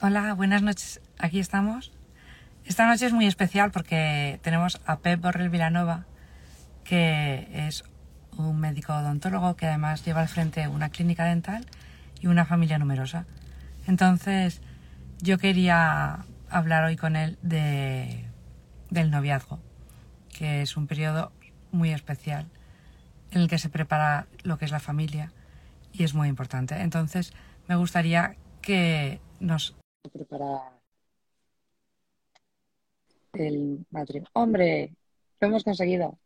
Hola, buenas noches. Aquí estamos. Esta noche es muy especial porque tenemos a Pep Borrell Vilanova, que es un médico odontólogo que además lleva al frente una clínica dental y una familia numerosa. Entonces, yo quería hablar hoy con él de, del noviazgo, que es un periodo muy especial en el que se prepara lo que es la familia y es muy importante. Entonces, me gustaría que nos preparar el matrimonio. Hombre, lo hemos conseguido.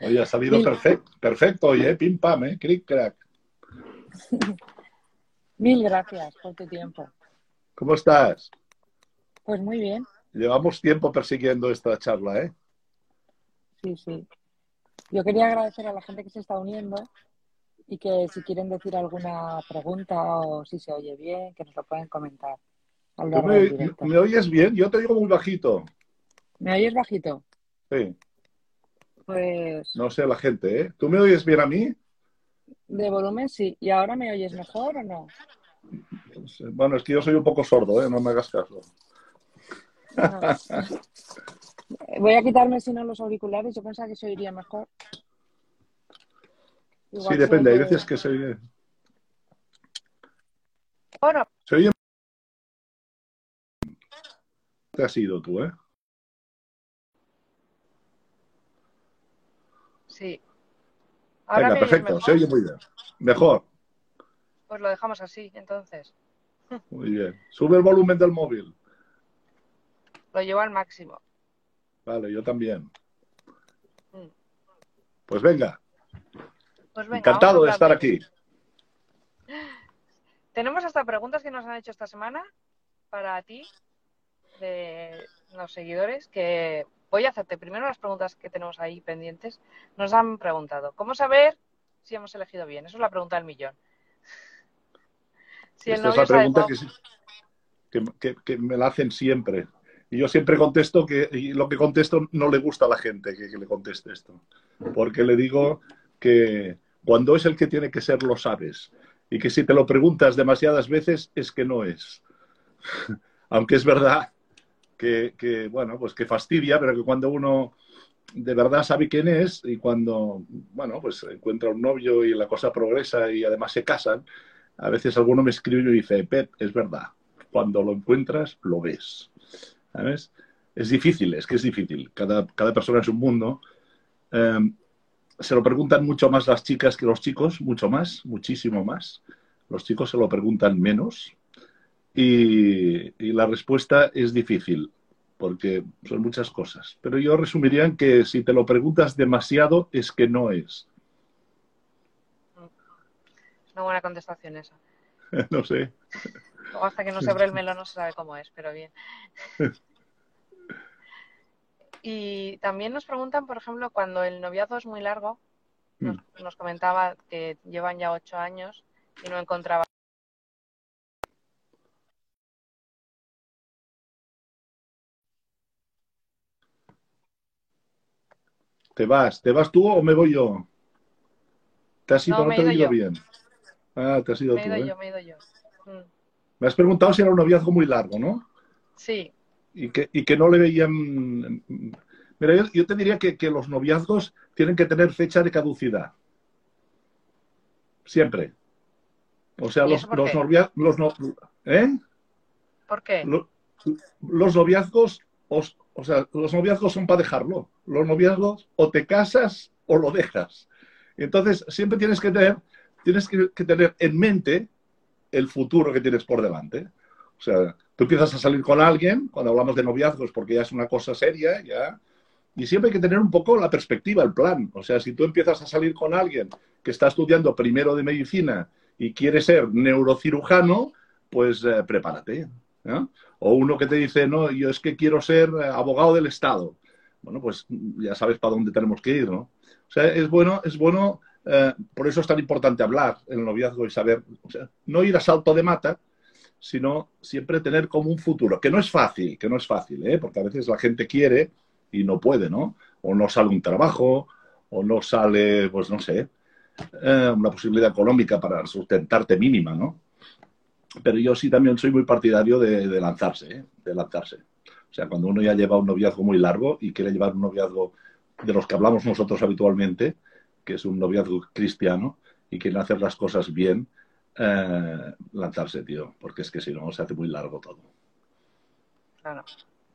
Oye, ha salido Mil- perfecto, perfecto, oye, pim pam, eh, cric crack. Mil gracias por tu tiempo. ¿Cómo estás? Pues muy bien, Llevamos tiempo persiguiendo esta charla, ¿eh? sí, sí. Yo quería agradecer a la gente que se está uniendo y que si quieren decir alguna pregunta o si se oye bien, que nos lo pueden comentar al ¿Tú largo me, me oyes bien? Yo te digo muy bajito. ¿Me oyes bajito? Sí, Pues no sé la gente, ¿eh? ¿Tú me oyes bien a mí? de volumen sí. ¿Y ahora me oyes mejor o no? Bueno, es que yo soy un poco sordo, ¿eh? No me hagas caso. No. Voy a quitarme si no los auriculares. Yo pensaba que se oiría mejor. Igual Sí, depende. Hay veces que se oye... Bueno, Se oye... Te has ido tú, ¿eh? Sí. Ahora Venga, perfecto. Se oye muy bien. Mejor. Pues lo dejamos así, entonces. Muy bien. Sube el volumen del móvil. Lo llevo al máximo. Vale, yo también. Mm. Pues venga, Pues venga, encantado de estar aquí. Tenemos hasta preguntas que nos han hecho esta semana para ti, de los seguidores, que voy a hacerte primero las preguntas que tenemos ahí pendientes. Nos han preguntado, ¿cómo saber si hemos elegido bien? Eso es la pregunta del millón. Si Esta es la pregunta que, que- que- que me la hacen siempre. Y yo siempre contesto que y lo que contesto no le gusta a la gente que, que le conteste esto. Porque le digo que cuando es el que tiene que ser, lo sabes. Y que si te lo preguntas demasiadas veces, es que no es. Aunque es verdad que, que, bueno, pues que fastidia, pero que cuando uno de verdad sabe quién es y cuando, bueno, pues encuentra un novio y la cosa progresa y además se casan, a veces alguno me escribe y dice, Pep, es verdad, cuando lo encuentras, lo ves. ¿Sabes? Es difícil, es que es difícil. Cada, cada persona es un mundo. Eh, se lo preguntan mucho más las chicas que los chicos, mucho más, muchísimo más. Los chicos se lo preguntan menos. Y, y la respuesta es difícil, porque son muchas cosas. Pero yo resumiría en que si te lo preguntas demasiado, es que no es. Una buena contestación esa. no sé. Luego hasta que no se abre el melón no se sabe cómo es, pero bien. Y también nos preguntan, por ejemplo, cuando el noviazgo es muy largo, nos, nos comentaba que llevan ya ocho años y no encontraba. ¿Te vas? ¿Te vas tú o me voy yo? ¿Te has ido? No, No, me te he he ido bien. Ah, te has ido Me he tú, ido ¿eh? yo, me he ido yo. Mm, Me has preguntado si era un noviazgo muy largo, ¿no? Sí, Y que, y que no le veían... Mira, yo, yo te diría que, que los noviazgos tienen que tener fecha de caducidad. Siempre. O sea, ¿Y los, los. Los no- ¿Eh? ¿por qué? Lo- los noviazgos, os- o sea, los noviazgos son para dejarlo. Los noviazgos o te casas o lo dejas. Entonces, siempre tienes que tener, tienes que, que tener en mente el futuro que tienes por delante. O sea, tú empiezas a salir con alguien, cuando hablamos de noviazgos, porque ya es una cosa seria, ya. Y siempre hay que tener un poco la perspectiva, el plan. O sea, si tú empiezas a salir con alguien que está estudiando primero de medicina y quiere ser neurocirujano, pues eh, prepárate. O uno que te dice, no, yo es que quiero ser eh, abogado del Estado. Bueno, pues ya sabes para dónde tenemos que ir, ¿no? O sea, es bueno, es bueno, eh, por eso es tan importante hablar en el noviazgo y saber, no ir a salto de mata, sino siempre tener como un futuro, que no es fácil, que no es fácil, ¿eh? porque a veces la gente quiere y no puede, ¿no? O no sale un trabajo, o no sale, pues no sé, eh, una posibilidad económica para sustentarte mínima, ¿no? pero yo sí también soy muy partidario de, de lanzarse, ¿eh? de lanzarse. O sea, cuando uno ya lleva un noviazgo muy largo y quiere llevar un noviazgo de los que hablamos nosotros habitualmente, que es un noviazgo cristiano, y quiere hacer las cosas bien, eh, lanzarse, tío, porque es que si no se hace muy largo todo. Claro.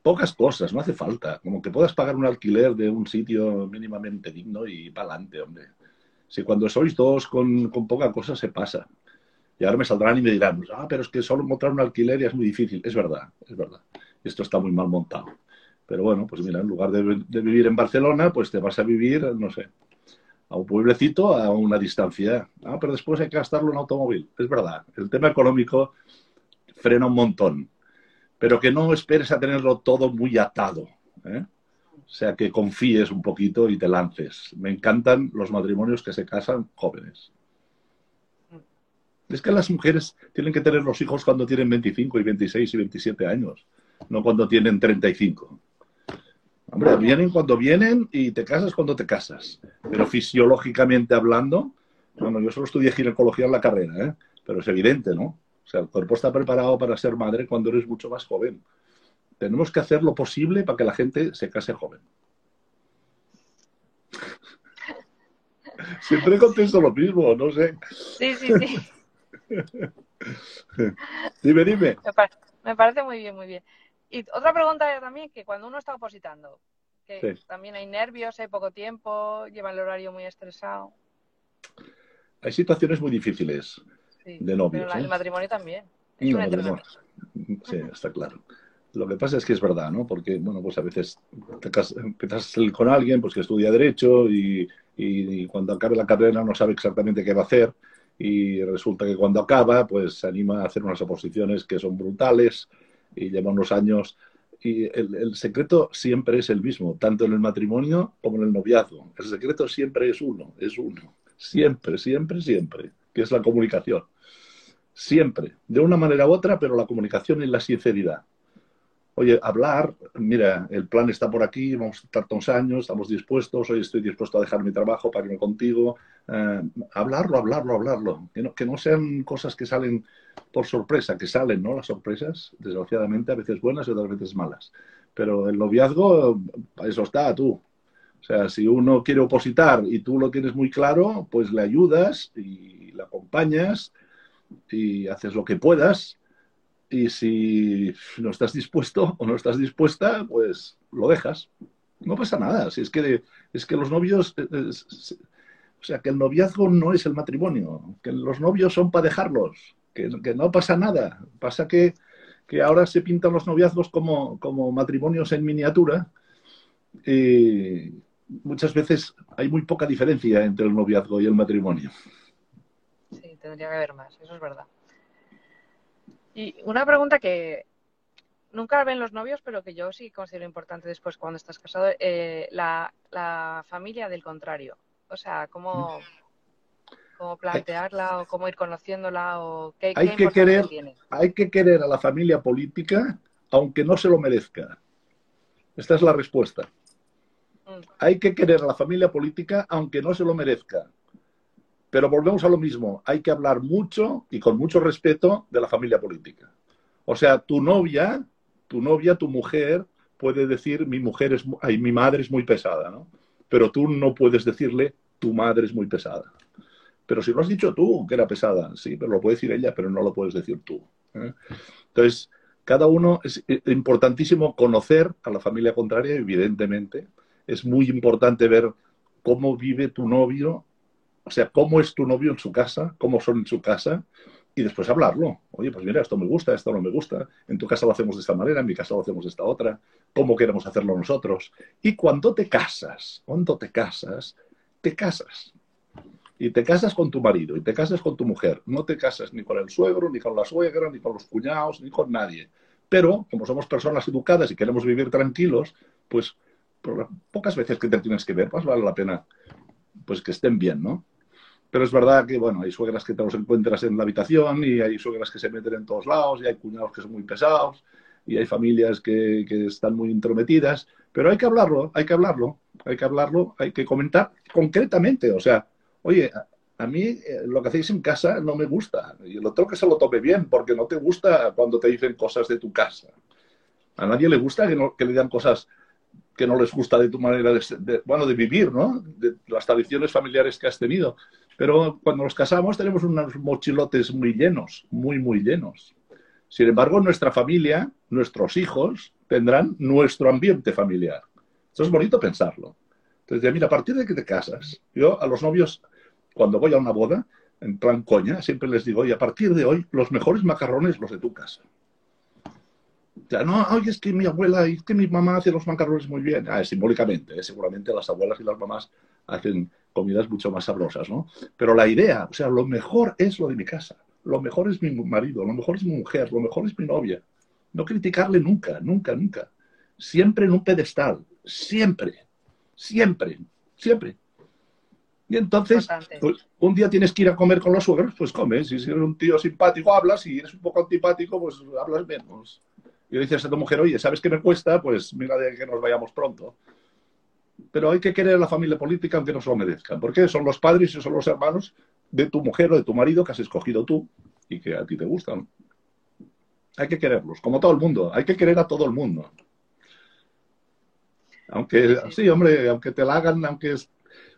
Pocas cosas, no hace falta. Como que puedas pagar un alquiler de un sitio mínimamente digno y para adelante, hombre. Si cuando sois dos con, con poca cosa se pasa. Y ahora me saldrán y me dirán, ah, pero es que solo encontrar un alquiler ya es muy difícil. Es verdad, es verdad. Esto está muy mal montado. Pero bueno, pues mira, en lugar de, de vivir en Barcelona, pues te vas a vivir, no sé, a un pueblecito a una distancia. Ah, pero después hay que gastarlo en automóvil. Es verdad, el tema económico frena un montón. Pero que no esperes a tenerlo todo muy atado. ¿eh? O sea, que confíes un poquito y te lances. Me encantan los matrimonios que se casan jóvenes. Es que las mujeres tienen que tener los hijos cuando tienen 25 y 26 y 27 años, no cuando tienen 35. Hombre, vienen cuando vienen y te casas cuando te casas. Pero fisiológicamente hablando, bueno, yo solo estudié ginecología en la carrera, ¿eh? pero es evidente, ¿no? O sea, el cuerpo está preparado para ser madre cuando eres mucho más joven. Tenemos que hacer lo posible para que la gente se case joven. Siempre contesto lo mismo, no sé. Sí, sí, sí. dime, dime. Me, par me, parece muy bien, muy bien. Y otra pregunta también, que cuando uno está opositando, que sí. también hay nervios, hay poco tiempo, lleva el horario muy estresado. Hay situaciones muy difíciles Sí, de novios. pero la- ¿eh? el matrimonio también. Es el entrenamiento. matrimonio. Sí, está claro. Lo que pasa es que es verdad, ¿no? Porque, bueno, pues a veces te cas- empiezas a salir con alguien pues, que estudia Derecho y, y- y cuando acabe la carrera no sabe exactamente qué va a hacer y resulta que cuando acaba, pues se anima a hacer unas oposiciones que son brutales y lleva unos años. Y el, el secreto siempre es el mismo, tanto en el matrimonio como en el noviazgo. El secreto siempre es uno, es uno. Siempre, siempre, siempre, que es la comunicación. Siempre, de una manera u otra, pero la comunicación y la sinceridad. Oye, hablar, mira, el plan está por aquí, vamos a estar unos años, estamos dispuestos, hoy estoy dispuesto a dejar mi trabajo para irme contigo. Eh, hablarlo, hablarlo, hablarlo. Que no, que no sean cosas que salen por sorpresa, que salen, ¿no? Las sorpresas, desgraciadamente, a veces buenas y otras veces malas. Pero el noviazgo, eso está tú. O sea, si uno quiere opositar y tú lo tienes muy claro, pues le ayudas y le acompañas y haces lo que puedas. Y si no estás dispuesto o no estás dispuesta, pues lo dejas. No pasa nada. Si es que, es que los novios, es- es- o sea, que el noviazgo no es el matrimonio, que los novios son para dejarlos, que, que no pasa nada. Pasa que, que ahora se pintan los noviazgos como, como matrimonios en miniatura y muchas veces hay muy poca diferencia entre el noviazgo y el matrimonio. Sí, tendría que haber más, eso es verdad. Y una pregunta que nunca ven los novios, pero que yo sí considero importante después cuando estás casado, eh, la, la familia del contrario. O sea, cómo, cómo plantearla o cómo ir conociéndola o qué, Hay qué que querer- tiene. Hay que querer a la familia política aunque no se lo merezca. Esta es la respuesta. Mm, Hay que querer a la familia política aunque no se lo merezca. Pero volvemos a lo mismo. Hay que hablar mucho y con mucho respeto de la familia política. O sea, tu novia, tu novia, tu mujer, puede decir mi mujer es, ay, mi madre es muy pesada, ¿no? Pero tú no puedes decirle tu madre es muy pesada. Pero si lo has dicho tú, que era pesada, sí, pero lo puede decir ella, pero no lo puedes decir tú. ¿eh? Entonces, cada uno es eh, importantísimo conocer a la familia contraria, evidentemente. Es muy importante ver cómo vive tu novio, o sea, cómo es tu novio en su casa, cómo son en su casa, y después hablarlo. Oye, pues mira, esto me gusta, esto no me gusta. En tu casa lo hacemos de esta manera, en mi casa lo hacemos de esta otra. ¿Cómo queremos hacerlo nosotros? Y cuando te casas, cuando te casas, te casas. Y te casas con tu marido, y te casas con tu mujer. No te casas ni con el suegro, ni con la suegra, ni con los cuñados, ni con nadie. Pero, como somos personas educadas y queremos vivir tranquilos, pues pocas veces que te tienes que ver, pues vale la pena pues que estén bien, ¿no? Pero es verdad que, bueno, hay suegras que te los encuentras en la habitación y hay suegras que se meten en todos lados y hay cuñados que son muy pesados y hay familias que, que están muy intrometidas, pero hay que hablarlo, hay que hablarlo, hay que hablarlo, hay que comentar concretamente, o sea, oye, a mí eh, lo que hacéis en casa no me gusta. Y el otro que se lo tome bien, porque no te gusta cuando te dicen cosas de tu casa. A nadie le gusta que, no, que le digan cosas que no les gusta de tu manera de, bueno, de vivir, ¿no? De las tradiciones familiares que has tenido. Pero cuando nos casamos tenemos unos mochilotes muy llenos, muy, muy llenos. Sin embargo, nuestra familia, nuestros hijos, tendrán nuestro ambiente familiar. Eso es bonito pensarlo. Entonces, mira, a partir de que te casas, yo a los novios cuando voy a una boda, en plan coña, siempre les digo, y a partir de hoy, los mejores macarrones los de tu casa. Ya, no, oye, es que mi abuela y que mi mamá hace los macarrones muy bien. Ah, simbólicamente, ¿eh? seguramente las abuelas y las mamás hacen comidas mucho más sabrosas, ¿no? Pero la idea, o sea, lo mejor es lo de mi casa, lo mejor es mi marido, lo mejor es mi mujer, lo mejor es mi novia. No criticarle nunca, nunca, nunca. Siempre en un pedestal, siempre, siempre, siempre. Y entonces, pues, un día tienes que ir a comer con los suegros, pues comes. Si eres un tío simpático, hablas. Si eres un poco antipático, pues hablas menos. Y le dices a tu mujer, oye, ¿sabes qué me cuesta? Pues mira de que nos vayamos pronto. Pero hay que querer a la familia política aunque no se lo merezcan. Porque son los padres y son los hermanos de tu mujer o de tu marido que has escogido tú y que a ti te gustan. Hay que quererlos, como todo el mundo. Hay que querer a todo el mundo. Aunque, sí, hombre, aunque te la hagan, aunque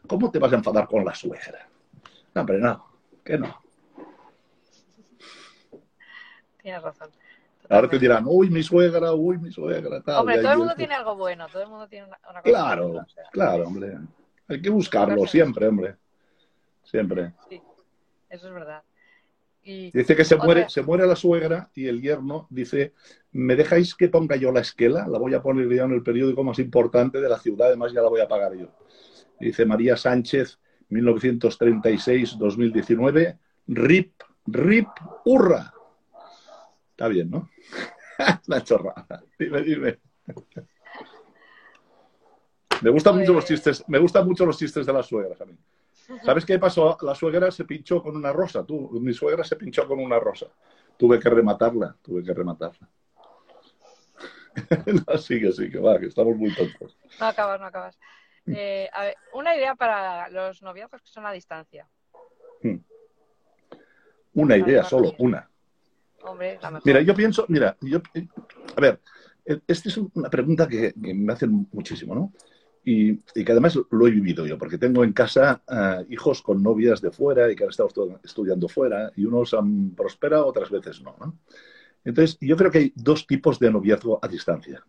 ¿Cómo te vas a enfadar con la suegra? No, hombre, no, que no. Tienes razón. Ahora te dirán, uy, mi suegra, uy, mi suegra. Tal, hombre, todo el mundo tiene algo bueno, todo el mundo tiene una, cosa Claro, claro, hombre. Hay que buscarlo siempre, hombre. Siempre. Sí, eso es verdad. dice que se muere, se muere la suegra y el yerno dice, ¿me dejáis que ponga yo la esquela? La voy a poner ya en el periódico más importante de la ciudad, además ya la voy a pagar yo dice María Sánchez, 1936-2019, RIP, RIP, hurra. Está bien, ¿no? La chorrada. Dime, dime. Me gustan mucho los pues chistes, me gustan mucho los chistes de las suegras a mí. ¿Sabes qué pasó? La suegra se pinchó con una rosa. Tú, mi suegra se pinchó con una rosa. Tuve que rematarla, tuve que rematarla. no, sigue, sigue, va, que estamos muy tontos. No acabas, no acabas. Eh, una idea para los noviazgos que son a distancia. Hmm. Una idea, solo una. Mira, yo pienso, mira, yo, a ver, e, esta es una pregunta que, me hacen muchísimo, ¿no? Y, que además lo he vivido yo, porque tengo en casa eh, hijos con novias de fuera y que han estado estudiando fuera, y unos han prosperado, otras veces no, ¿no? Entonces, yo creo que hay dos tipos de noviazgo a distancia.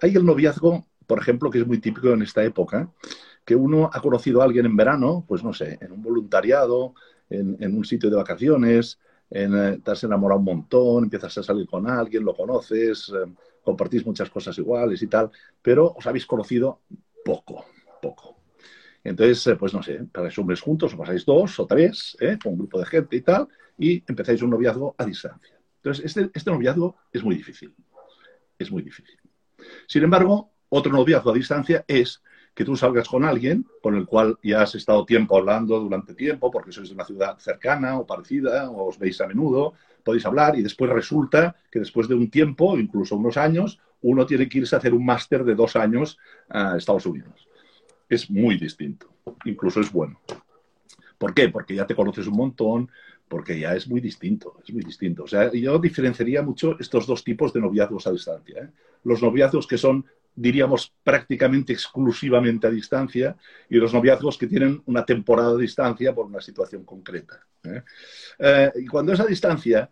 Hay el noviazgo por ejemplo, que es muy típico en esta época, que uno ha conocido a alguien en verano, pues no sé, en un voluntariado, en, un sitio de vacaciones, en, eh, te has enamorado un montón, empiezas a salir con alguien, lo conoces, eh, compartís muchas cosas iguales y tal, pero os habéis conocido poco, poco. Entonces, eh, pues no sé, pasáis mes juntos, o pasáis dos o tres, con un grupo de gente y tal, y empezáis un noviazgo a distancia. Entonces, este, este noviazgo es muy difícil. Es muy difícil. Sin embargo, otro noviazgo a distancia es que tú salgas con alguien con el cual ya has estado tiempo hablando durante tiempo, porque sois de una ciudad cercana o parecida, o os veis a menudo, podéis hablar y después resulta que después de un tiempo, incluso unos años, uno tiene que irse a hacer un máster de dos años a Estados Unidos. Es muy distinto, incluso es bueno. ¿Por qué? Porque ya te conoces un montón, porque ya es muy distinto, es muy distinto. O sea, yo diferenciaría mucho estos dos tipos de noviazgos a distancia. ¿eh? Los noviazgos que son diríamos, prácticamente exclusivamente a distancia y los noviazgos que tienen una temporada de distancia por una situación concreta. ¿eh? Eh, y cuando es a distancia,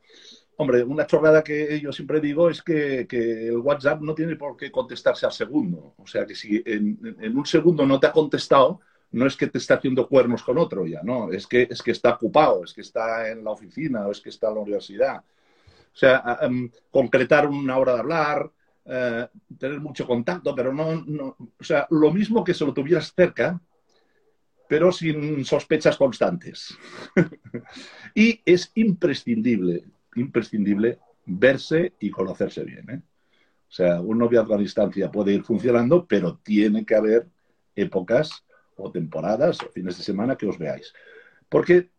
hombre, una chorrada que yo siempre digo es que, el WhatsApp no tiene por qué contestarse al segundo. O sea, que si en, en, un segundo no te ha contestado, no es que te está haciendo cuernos con otro ya, no, es que, es que está ocupado, es que está en la oficina o es que está en la universidad. O sea, em, concretar una hora de hablar, eh, tener mucho contacto, pero no, o sea, lo mismo que se lo tuvieras cerca, pero sin sospechas constantes. y es imprescindible, imprescindible verse y conocerse bien. ¿eh? O sea, un noviazgo a distancia puede ir funcionando, pero tiene que haber épocas o temporadas o fines de semana que os veáis. Porque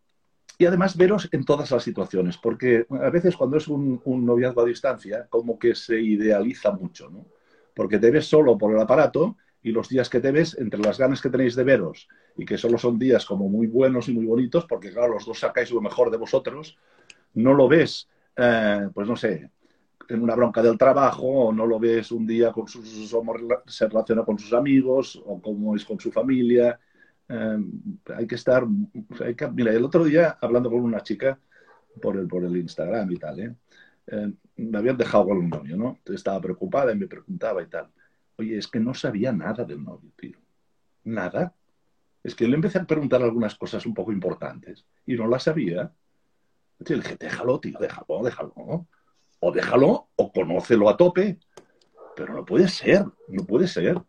y además veros en todas las situaciones, porque a veces cuando es un, noviazgo a distancia, como que se idealiza mucho, ¿no? Porque te ves solo por el aparato y los días que te ves, entre las ganas que tenéis de veros y que solo son días como muy buenos y muy bonitos, porque claro, los dos sacáis lo mejor de vosotros, no lo ves, eh, pues no sé, en una bronca del trabajo, o no lo ves un día con sus, se relaciona con sus amigos, o cómo es con su familia. Eh, hay que estar, mira, el otro día hablando con una chica por el, por el Instagram y tal, ¿eh? me habían dejado con un novio, ¿no? Estaba preocupada y me preguntaba y tal. Oye, es que no sabía nada del novio, tío. Nada. Es que le empecé a preguntar algunas cosas un poco importantes y no las sabía. Entonces le dije, déjalo, tío, déjalo, déjalo. O déjalo o conócelo a tope. Pero no puede ser, no puede ser.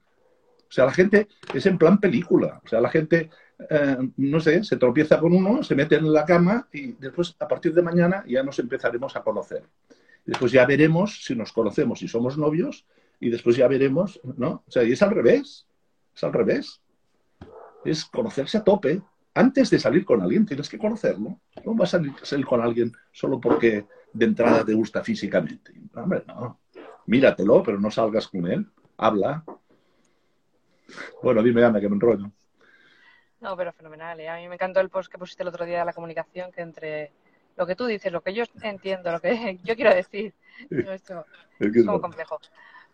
O sea, la gente es en plan película. O sea, la gente, eh, no sé, se tropieza con uno, se mete en la cama y después, a partir de mañana, ya nos empezaremos a conocer. Después ya veremos si nos conocemos, si somos novios y después ya veremos, ¿no? O sea, y es al revés, es al revés. Es conocerse a tope. Antes de salir con alguien tienes que conocerlo. No vas a salir con alguien solo porque de entrada te gusta físicamente. Hombre, no. Míratelo, pero no salgas con él. Habla. Bueno, dime, Ana, que me enrollo. No, pero fenomenal. ¿eh? A mí me encantó el post que pusiste el otro día de la comunicación, que entre lo que tú dices, lo que yo entiendo, lo que yo quiero decir, esto es como complejo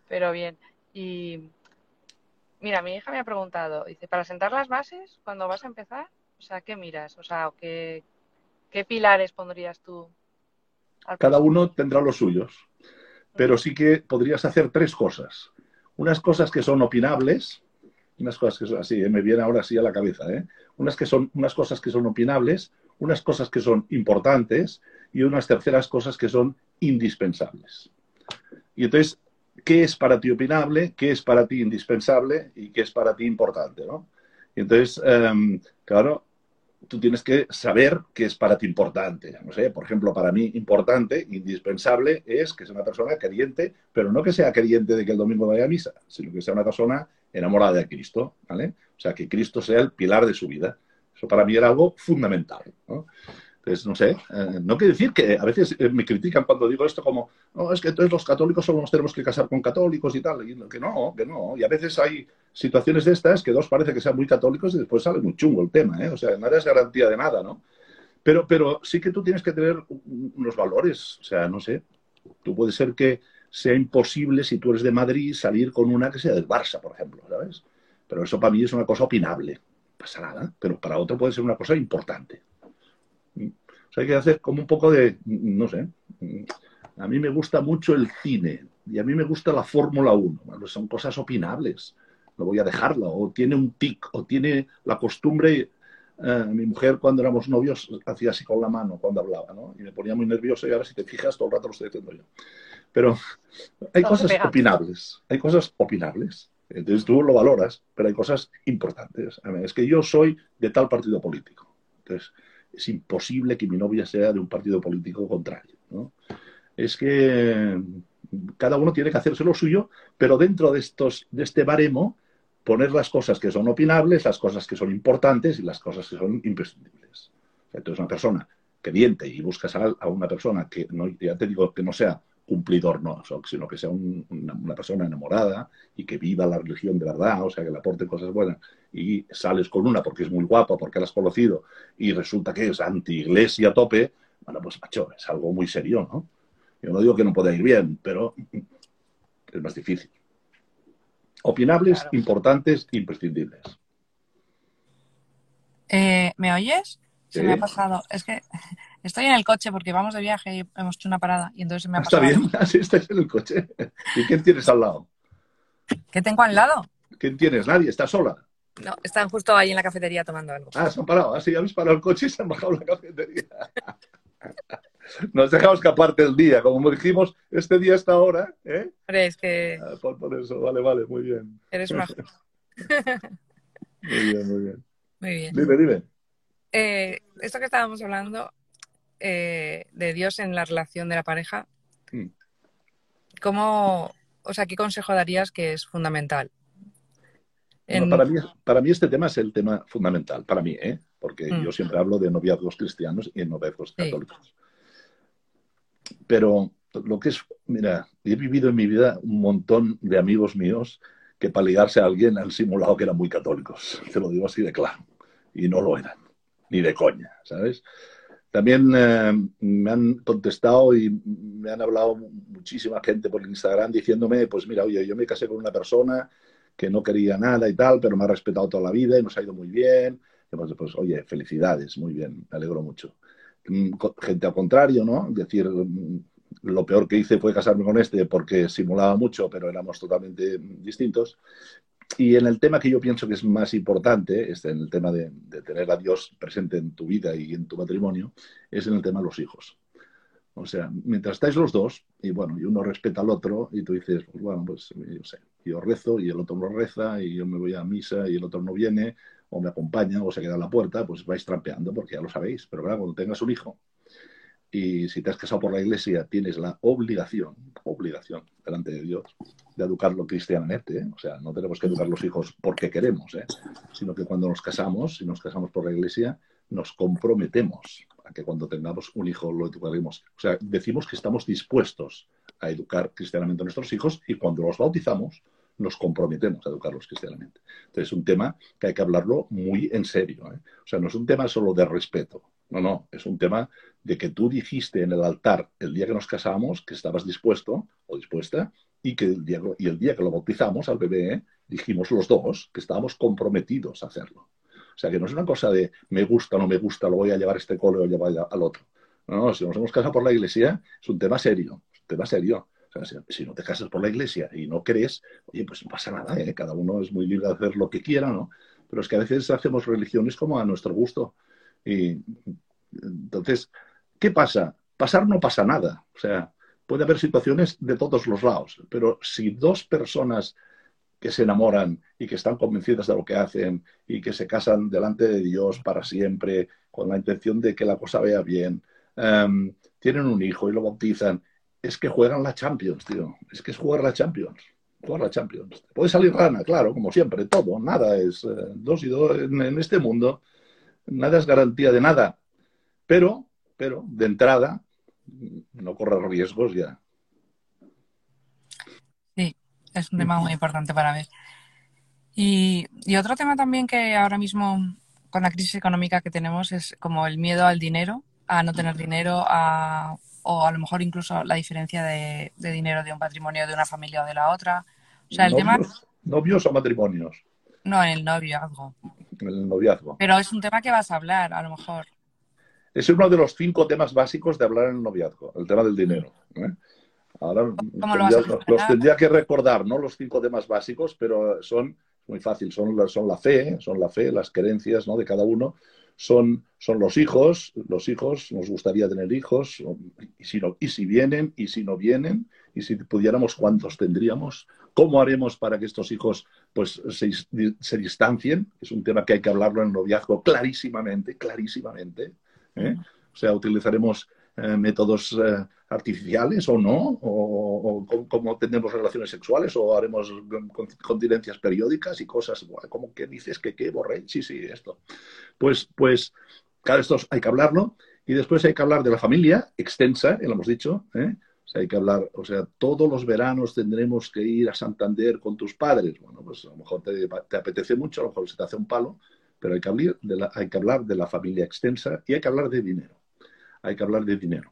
pero bien. Y mira, mi hija me ha preguntado, dice, para sentar las bases, cuando vas a empezar, o sea, ¿qué miras? O sea, ¿qué, qué pilares pondrías tú? Cada uno tendrá los suyos, pero sí que podrías hacer tres cosas. Unas cosas que son opinables, unas cosas que son así, ¿eh? me viene ahora así a la cabeza, ¿eh? unas, que son, unas cosas que son opinables, unas cosas que son importantes y unas terceras cosas que son indispensables. Y entonces qué es para ti opinable, qué es para ti indispensable y qué es para ti importante, ¿no? Y entonces, em, claro, tú tienes que saber qué es para ti importante. No sé, por ejemplo, para mí importante, indispensable, es que sea una persona creyente, pero no que sea creyente de que el domingo vaya a misa, sino que sea una persona enamorada de Cristo, ¿vale? O sea, que Cristo sea el pilar de su vida. Eso para mí era algo fundamental, ¿no? Entonces, no sé, eh, no quiere decir que a veces eh, me critican cuando digo esto como, no, es que entonces los católicos solo nos tenemos que casar con católicos y tal, y que no, que no. Y a veces hay situaciones de estas que dos parece que sean muy católicos y después sale muy chungo el tema, ¿eh? O sea, nada es garantía de nada, ¿no? Pero, pero sí que tú tienes que tener unos valores, o sea, no sé, tú puede ser que sea imposible si tú eres de Madrid salir con una que sea del Barça, por ejemplo, ¿sabes? Pero eso para mí es una cosa opinable, pasa nada, pero para otro puede ser una cosa importante hay que hacer como un poco de, no sé, a mí me gusta mucho el cine y a mí me gusta la Fórmula 1. son cosas opinables. No voy a dejarlo. O tiene un tic, o tiene la costumbre. Eh, mi mujer, cuando éramos novios, hacía así con la mano cuando hablaba, ¿no? Y me ponía muy nervioso y ahora, si te fijas, todo el rato lo estoy haciendo yo. Pero hay cosas opinables. Hay cosas opinables. Entonces tú lo valoras, pero hay cosas importantes. Es que yo soy de tal partido político. Entonces, es imposible que mi novia sea de un partido político contrario. ¿no? Es que cada uno tiene que hacerse lo suyo, pero dentro de, estos, de este baremo poner las cosas que son opinables, las cosas que son importantes y las cosas que son imprescindibles. entonces, una persona que diente y buscas a, una persona que, no, ya te digo, que no sea cumplidor, no, sino que sea una, persona enamorada y que viva la religión de verdad, o sea, que le aporte cosas buenas, y sales con una porque es muy guapa, porque la has conocido, y resulta que es anti-iglesia a tope, bueno, pues macho, es algo muy serio, ¿no? Yo no digo que no pueda ir bien, pero es más difícil. Opinables, importantes, imprescindibles. Eh, ¿Me oyes? Se me ha pasado. Es que estoy en el coche porque vamos de viaje y hemos hecho una parada y entonces se me ha pasado. Está bien, así estás en el coche. ¿Y quién tienes al lado? ¿Qué tengo al lado? ¿Quién tienes? Nadie, ¿estás sola? No, están justo ahí en la cafetería tomando algo. Ah, se han parado. Así ah, habéis parado el coche y se han bajado la cafetería. Nos dejamos escaparte el día, como dijimos, este día, esta hora, ¿eh? Es que... Ah, por, eso, vale, vale, muy bien. Eres una... muy bien, muy bien. Muy bien. Dime, dime. Eh, esto que estábamos hablando eh, de Dios en la relación de la pareja, mm. ¿cómo, o sea, qué consejo darías que es fundamental? para, mí, para mí este tema es el tema fundamental, para mí, ¿eh? porque mm. yo siempre hablo de noviazgos cristianos y noviazgos católicos. Pero lo que es, mira, he vivido en mi vida un montón de amigos míos que para ligarse a alguien han simulado que eran muy católicos. Te lo digo así de claro. Y no lo eran, ni de coña, ¿sabes? También eh, me han contestado y me han hablado muchísima gente por Instagram diciéndome, pues mira, oye, yo me casé con una persona que no quería nada y tal, pero me ha respetado toda la vida y nos ha ido muy bien. pues, pues oye, felicidades, muy bien, me alegro mucho. Mm, gente al contrario, ¿no? Decir, mm, lo peor que hice fue casarme con este porque simulaba mucho, pero éramos totalmente distintos. Y en el tema que yo pienso que es más importante, es en el tema de, tener a Dios presente en tu vida y en tu matrimonio, es en el tema de los hijos. O sea, mientras estáis los dos, y bueno, y uno respeta al otro, y tú dices, pues bueno, pues yo sé, yo rezo y el otro no reza, y yo me voy a misa y el otro no viene, o me acompaña, o se queda en la puerta, pues vais trampeando, porque ya lo sabéis. Pero claro, cuando tengas un hijo, y si te has casado por la iglesia, tienes la obligación, obligación delante de Dios, de educarlo cristianamente. ¿eh? O sea, no tenemos que educar los hijos porque queremos, ¿eh? sino que cuando nos casamos, si nos casamos por la iglesia, nos comprometemos a que cuando tengamos un hijo lo educaremos. O sea, decimos que estamos dispuestos a educar cristianamente a nuestros hijos y cuando los bautizamos, nos comprometemos a educarlos cristianamente. Entonces, es un tema que hay que hablarlo muy en serio. ¿eh? O sea, no es un tema solo de respeto. No, no, es un tema de que tú dijiste en el altar el día que nos casamos que estabas dispuesto o dispuesta y que el día, y el día que lo bautizamos al bebé dijimos los dos que estábamos comprometidos a hacerlo. O sea, que no es una cosa de me gusta o no me gusta, lo voy a llevar a este cole o llevar al otro. No, no, si nos hemos casado por la iglesia, es un tema serio, un tema serio. O sea, si, no te casas por la iglesia y no crees, oye, pues no pasa nada, ¿eh? cada uno es muy libre de hacer lo que quiera, ¿no? Pero es que a veces hacemos religiones como a nuestro gusto. Y entonces, ¿qué pasa? Pasar no pasa nada. O sea, puede haber situaciones de todos los lados, pero si dos personas que se enamoran y que están convencidas de lo que hacen y que se casan delante de Dios para siempre, con la intención de que la cosa vea bien, em, tienen un hijo y lo bautizan, es que juegan la Champions, tío. Es que es jugar la Champions. Jugar la Champions. Puede salir rana, claro, como siempre, todo. Nada es eh, dos y dos en este mundo. Nada es garantía de nada. Pero, pero, de entrada, no correr riesgos ya. Sí, es un tema muy importante para ver. Y, otro tema también que ahora mismo, con la crisis económica que tenemos, es como el miedo al dinero, a no tener dinero, a, o a lo mejor incluso la diferencia de, dinero de un patrimonio de una familia o de la otra. O sea, el tema... ¿Novios o matrimonios? No, en el noviazgo. En el noviazgo. Pero es un tema que vas a hablar, a lo mejor. Es uno de los cinco temas básicos de hablar en el noviazgo, el tema del dinero. ¿eh? Ahora los tendría que recordar, ¿no? Los cinco temas básicos, pero son muy fácil, son la, son la fe, son la fe, las creencias ¿no? de cada uno, son, son los hijos, los hijos, nos gustaría tener hijos, y si, no, y si vienen, y si no vienen, y si pudiéramos, ¿cuántos tendríamos? ¿Cómo haremos para que estos hijos pues, se, distancien? Es un tema que hay que hablarlo en el noviazgo clarísimamente, clarísimamente. ¿eh? O sea, utilizaremos eh, métodos eh, artificiales o no, o, cómo tenemos relaciones sexuales, o haremos continencias periódicas y cosas, como que dices que qué, borré, sí, sí, esto. Pues, pues, cada esto hay que hablarlo, y después hay que hablar de la familia extensa, ya lo hemos dicho, hay que hablar, o sea, todos los veranos tendremos que ir a Santander con tus padres. Bueno, pues a lo mejor te, te apetece mucho, a lo mejor se te hace un palo, pero hay que, hablar de la, hay que hablar de la familia extensa y hay que hablar de dinero. Hay que hablar de dinero.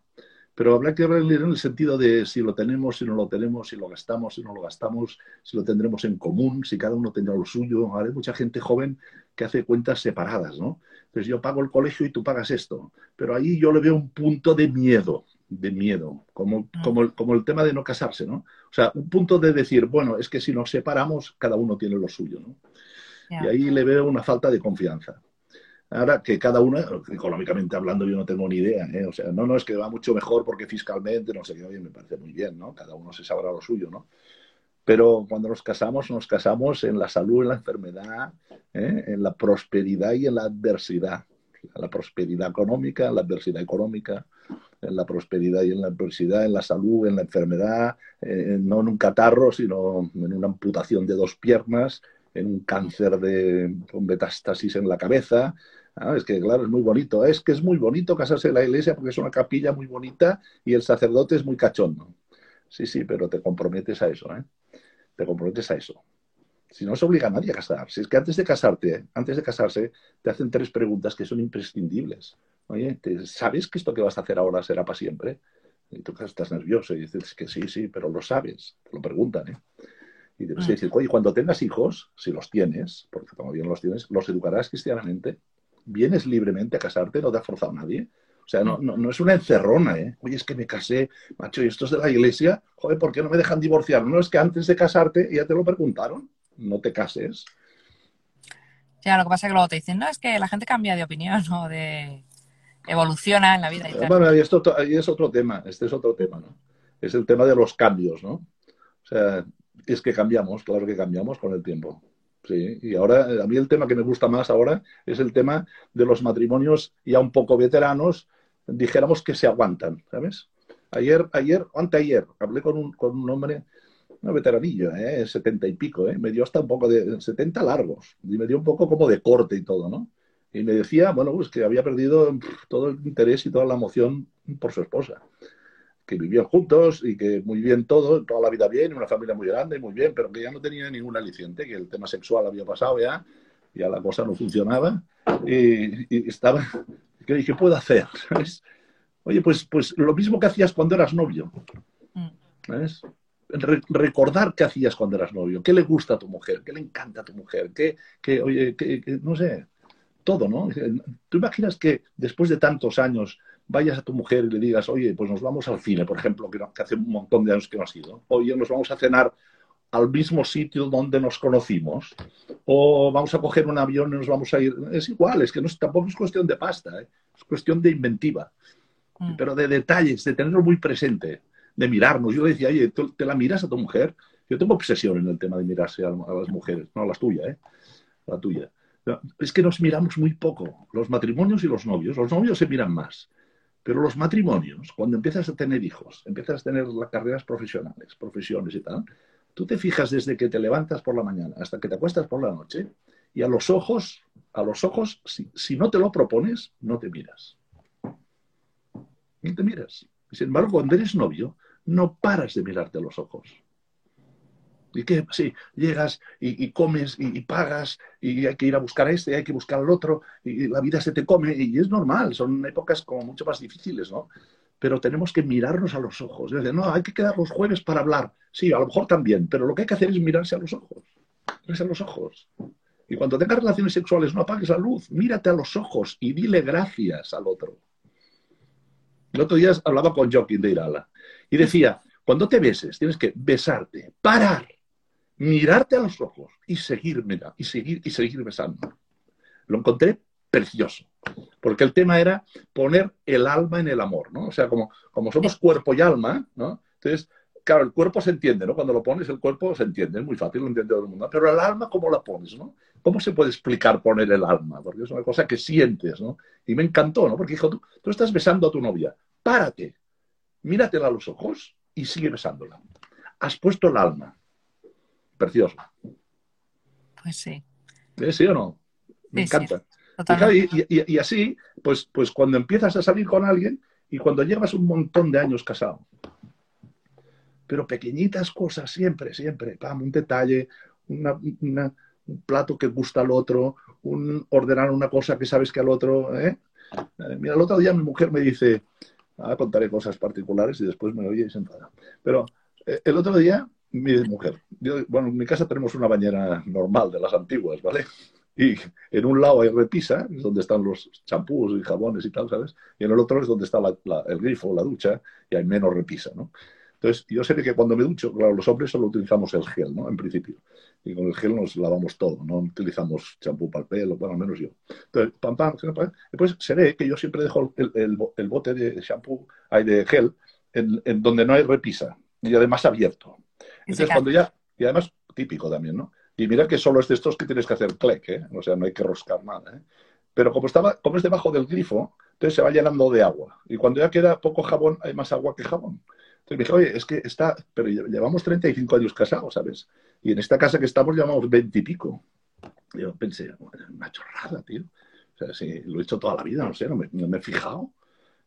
Pero habrá que hablar en el sentido de si lo tenemos, si no lo tenemos, si lo gastamos, si no lo gastamos, si lo tendremos en común, si cada uno tendrá lo suyo. hay mucha gente joven que hace cuentas separadas, ¿no? Entonces yo pago el colegio y tú pagas esto. Pero ahí yo le veo un punto de miedo, de miedo, como, mm. como, el, como el tema de no casarse, ¿no? O sea, un punto de decir, bueno, es que si nos separamos, cada uno tiene lo suyo, ¿no? Y ahí le veo una falta de confianza. Ahora que cada uno, económicamente hablando, yo no tengo ni idea, ¿eh? O sea, no, no es que va mucho mejor porque fiscalmente, no sé qué, me parece muy bien, ¿no? Cada uno se sabrá lo suyo, ¿no? Pero cuando nos casamos, nos casamos en la salud, en la enfermedad, ¿eh? en la prosperidad y en la adversidad. La prosperidad económica, la adversidad económica, en la prosperidad y en la adversidad, en la salud, en la enfermedad, eh, no en un catarro, sino en una amputación de dos piernas, en un cáncer de, con metástasis en la cabeza. Ah, es que, claro, es muy bonito. Es que es muy bonito casarse en la iglesia porque es una capilla muy bonita y el sacerdote es muy cachondo. Sí, sí, pero te comprometes a eso, ¿eh? Te comprometes a eso. Si no se obliga a nadie a casar. Si es que antes de casarte, antes de casarse, te hacen tres preguntas que son imprescindibles. Oye, ¿sabes que esto que vas a hacer ahora será para siempre? Y tú estás nervioso y dices que sí, sí, pero lo sabes. Te lo preguntan, ¿eh? Y debes decir, oye, cuando tengas hijos, si los tienes, porque todavía no los tienes, los educarás cristianamente. Vienes libremente a casarte, no te ha forzado nadie. O sea, no, no, es una encerrona, ¿eh? Oye, es que me casé, macho, y esto es de la iglesia, joder, ¿por qué no me dejan divorciar? No, es que antes de casarte ya te lo preguntaron, no te cases. Ya, lo que pasa es que luego te dicen, no, es que la gente cambia de opinión o de evoluciona en la vida. Y Bueno, y esto ahí es otro tema, este es otro tema, ¿no? Es el tema de los cambios, ¿no? O sea, es que cambiamos, claro que cambiamos con el tiempo. Sí, y ahora a mí el tema que me gusta más ahora es el tema de los matrimonios ya un poco veteranos, dijéramos que se aguantan, ¿sabes? Ayer, ayer, ayer, hablé con un, con un hombre, un veteranillo, ¿eh? 70 y pico, ¿eh? me dio hasta un poco de 70 largos, y me dio un poco como de corte y todo, ¿no? Y me decía, bueno, pues que había perdido todo el interés y toda la emoción por su esposa que vivían juntos y que muy bien todo, toda la vida bien, una familia muy grande, muy bien, pero que ya no tenía ningún aliciente, que el tema sexual había pasado ya, ya la cosa no funcionaba y, estaba, ¿qué, ¿qué puedo hacer? Oye, pues, pues lo mismo que hacías cuando eras novio. ¿sabes? Recordar qué hacías cuando eras novio, qué le gusta a tu mujer, qué le encanta a tu mujer, qué, qué oye, qué, no sé, todo, ¿no? ¿Tú imaginas que después de tantos años vayas a tu mujer y le digas, oye, pues nos vamos al cine, por ejemplo, que, hace un montón de años que no has ido, oye, nos vamos a cenar al mismo sitio donde nos conocimos, o vamos a coger un avión y nos vamos a ir. Es igual, es que no, tampoco es cuestión de pasta, ¿eh? es cuestión de inventiva, mm. pero de detalles, de tenerlo muy presente, de mirarnos. Yo decía, oye, ¿te la miras a tu mujer? Yo tengo obsesión en el tema de mirarse a, las mujeres, no a las tuyas, ¿eh? la tuya. Es que nos miramos muy poco, los matrimonios y los novios. Los novios se miran más. Pero los matrimonios, cuando empiezas a tener hijos, empiezas a tener las carreras profesionales, profesiones y tal, tú te fijas desde que te levantas por la mañana hasta que te acuestas por la noche y a los ojos, a los ojos, si, si no te lo propones, no te miras. No te miras. Sin embargo, cuando eres novio, no paras de mirarte a los ojos. Y que sí, llegas y, comes y, pagas y hay que ir a buscar a este, hay que buscar al otro y, la vida se te come y es normal, son épocas como mucho más difíciles, ¿no? Pero tenemos que mirarnos a los ojos. No, hay que quedar los jueves para hablar. Sí, a lo mejor también, pero lo que hay que hacer es mirarse a los ojos. Mirarse a los ojos. Y cuando tengas relaciones sexuales, no apagues la luz, mírate a los ojos y dile gracias al otro. El otro día hablaba con Joaquín de Irala y decía, cuando te beses, tienes que besarte, parar mirarte a los ojos y seguir, mira, y seguir, y seguir besando. Lo encontré precioso, porque el tema era poner el alma en el amor, ¿no? O sea, como, como somos cuerpo y alma, ¿no? Entonces, claro, el cuerpo se entiende, ¿no? Cuando lo pones, el cuerpo se entiende, es muy fácil, lo entiende todo el mundo. Pero el alma, ¿cómo la pones, no? ¿Cómo se puede explicar poner el alma? Porque es una cosa que sientes, ¿no? Y me encantó, ¿no? Porque dijo, tú, tú estás besando a tu novia, párate, míratela a los ojos y sigue besándola. Has puesto el alma, precioso. Pues sí. ¿Sí o no? Me encanta. y, así, pues, pues cuando empiezas a salir con alguien y cuando llevas un montón de años casado, pero pequeñitas cosas siempre, siempre, un detalle, un plato que gusta al otro, un, ordenar una cosa que sabes que al otro... ¿eh? Eh, mira, el otro día mi mujer me dice, ahora contaré cosas particulares y después me oye y se enfada, pero eh, el otro día mi mujer. bueno, en mi casa tenemos una bañera normal de las antiguas, ¿vale? Y en un lado hay repisa, es donde están los champús y jabones y tal, ¿sabes? Y en el otro es donde está el grifo, la ducha, y hay menos repisa, ¿no? Entonces, yo sé que cuando me ducho, claro, los hombres solo utilizamos el gel, ¿no? En principio. Y con el gel nos lavamos todo, no utilizamos champú para el pelo, bueno, al menos yo. Entonces, pam, pam, pam, Después se ve que yo siempre dejo el, el, bote de champú, hay de gel, en, en donde no hay repisa, y además abierto. Entonces, cuando ya, y además típico también, ¿no? Y mira que solo es de estos que tienes que hacer clic, ¿eh? O sea, no hay que roscar nada, ¿eh? Pero como, estaba, como es debajo del grifo, entonces se va llenando de agua. Y cuando ya queda poco jabón, hay más agua que jabón. Entonces dije, oye, es que está, pero llevamos 35 años casados, ¿sabes? Y en esta casa que estamos llevamos 20 y pico. Yo pensé, una chorrada, tío. O sea, sí, lo he hecho toda la vida, no sé, no me, no me he fijado.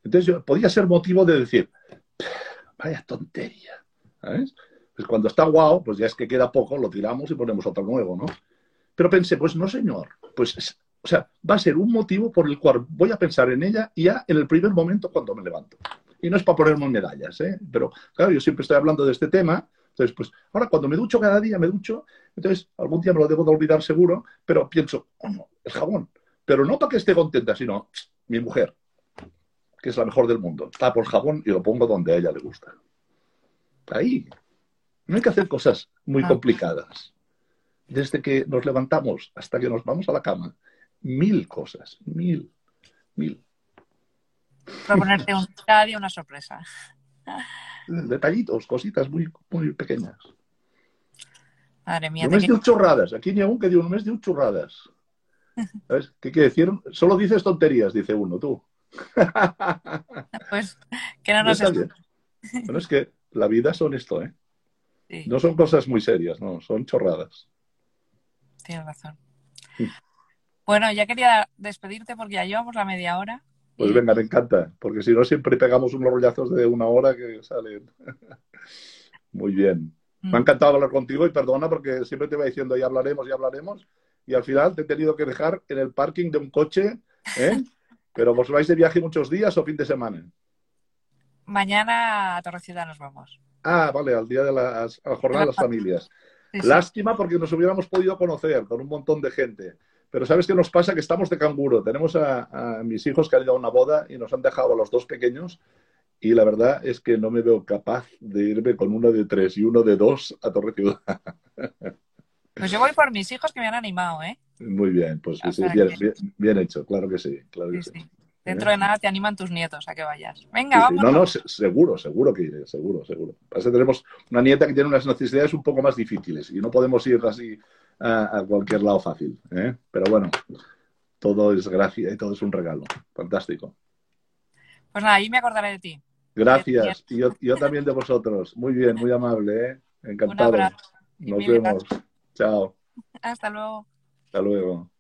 Entonces yo, podía ser motivo de decir, vaya tontería, ¿sabes? Pues cuando está guau, pues ya es que queda poco, lo tiramos y ponemos otro nuevo, ¿no? Pero pensé, pues no, señor, pues, o sea, va a ser un motivo por el cual voy a pensar en ella ya en el primer momento cuando me levanto. Y no es para ponerme medallas, ¿eh? Pero, claro, yo siempre estoy hablando de este tema, entonces, pues, ahora cuando me ducho cada día, me ducho, entonces algún día me lo debo de olvidar seguro, pero pienso, oh no, el jabón. Pero no para que esté contenta, sino mi mujer, que es la mejor del mundo, tapo el jabón y lo pongo donde a ella le gusta. Ahí. No hay que hacer cosas muy Ah. complicadas. Desde que nos levantamos hasta que nos vamos a la cama, mil cosas, mil, mil. Proponerte un, día una sorpresa. Detallitos, cositas muy, muy pequeñas. Madre mía, Només quiero- diu xorrades. Aquí n'hi ha un que diu només diu xorrades. ¿Sabes? ¿Qué quiere decir? Solo dices tonterías, dice uno, tú. pues que no nos. Bueno, es que la vida son esto, ¿eh? Sí, No son cosas muy serias, no, son chorradas. tienes razón. Sí. Bueno, ya quería despedirte porque ya llevamos la media hora. Pues Y- venga, me encanta, porque si no siempre pegamos unos rollazos de una hora que salen. Muy bien. Me ha Mm. encantado hablar contigo y perdona porque siempre te va diciendo ya hablaremos, ya hablaremos. Y al final te he tenido que dejar en el parking de un coche, ¿eh? Pero vos vais de viaje muchos días o fin de semana. Mañana a Torrecida nos vamos. Ah, vale, al día de las, a la jornada de las familias. Sí, sí. Lástima porque nos hubiéramos podido conocer con un montón de gente. Pero ¿sabes qué nos pasa? Que estamos de canguro. Tenemos a, a mis hijos que han ido a una boda y nos han dejado a los dos pequeños. Y la verdad es que no me veo capaz de irme con uno de tres y uno de dos a Torre Ciudad. Pues yo voy por mis hijos que me han animado, ¿eh? Muy bien, pues sí, bien, bien, bien hecho, claro que sí. Claro que Sí, sí. sí. Dentro de nada te animan tus nietos a que vayas. Venga, vamos. No, no, se- seguro, seguro que iré, seguro, seguro. Pasa que tenemos una nieta que tiene unas necesidades un poco más difíciles y no podemos ir así a, a cualquier lado fácil. ¿eh? Pero bueno, todo es gracia y todo es un regalo. Fantástico. Pues nada, ahí me acordaré de ti. Gracias. Y yo, yo también de vosotros. Muy bien, muy amable. ¿eh? Encantado. Nos vemos. Chao. Hasta luego. Hasta luego.